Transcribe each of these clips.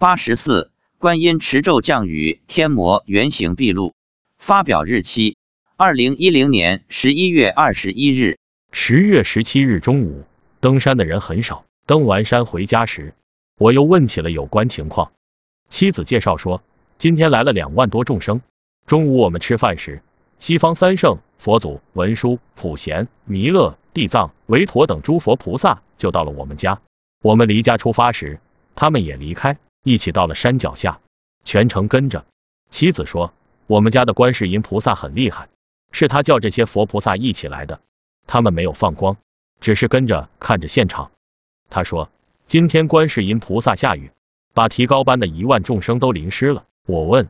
八十四，观音持咒降雨，天魔原形毕露。发表日期：二零一零年十一月二十一日。十月十七日中午，登山的人很少。登完山回家时，我又问起了有关情况。妻子介绍说，今天来了两万多众生。中午我们吃饭时，西方三圣佛祖、文殊、普贤、弥勒、地藏、韦陀等诸佛菩萨就到了我们家。我们离家出发时，他们也离开。一起到了山脚下，全程跟着。妻子说，我们家的观世音菩萨很厉害，是他叫这些佛菩萨一起来的，他们没有放光，只是跟着看着现场。他说，今天观世音菩萨下雨，把提高班的一万众生都淋湿了。我问，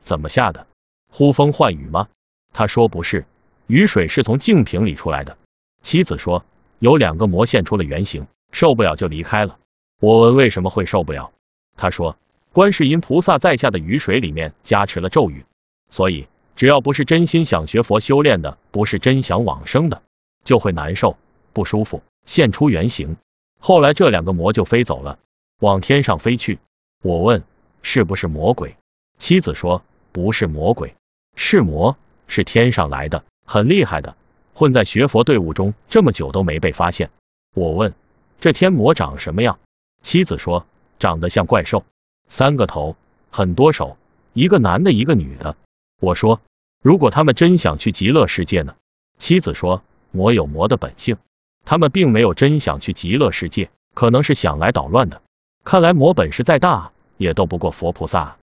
怎么下的？呼风唤雨吗？他说不是，雨水是从净瓶里出来的。妻子说，有两个魔现出了原形，受不了就离开了。我问为什么会受不了？他说，观世音菩萨在下的雨水里面加持了咒语，所以只要不是真心想学佛修炼的，不是真想往生的，就会难受不舒服，现出原形。后来这两个魔就飞走了，往天上飞去。我问是不是魔鬼？妻子说不是魔鬼，是魔，是天上来的，很厉害的，混在学佛队伍中这么久都没被发现。我问这天魔长什么样？妻子说。长得像怪兽，三个头，很多手，一个男的，一个女的。我说，如果他们真想去极乐世界呢？妻子说，魔有魔的本性，他们并没有真想去极乐世界，可能是想来捣乱的。看来魔本事再大，也斗不过佛菩萨。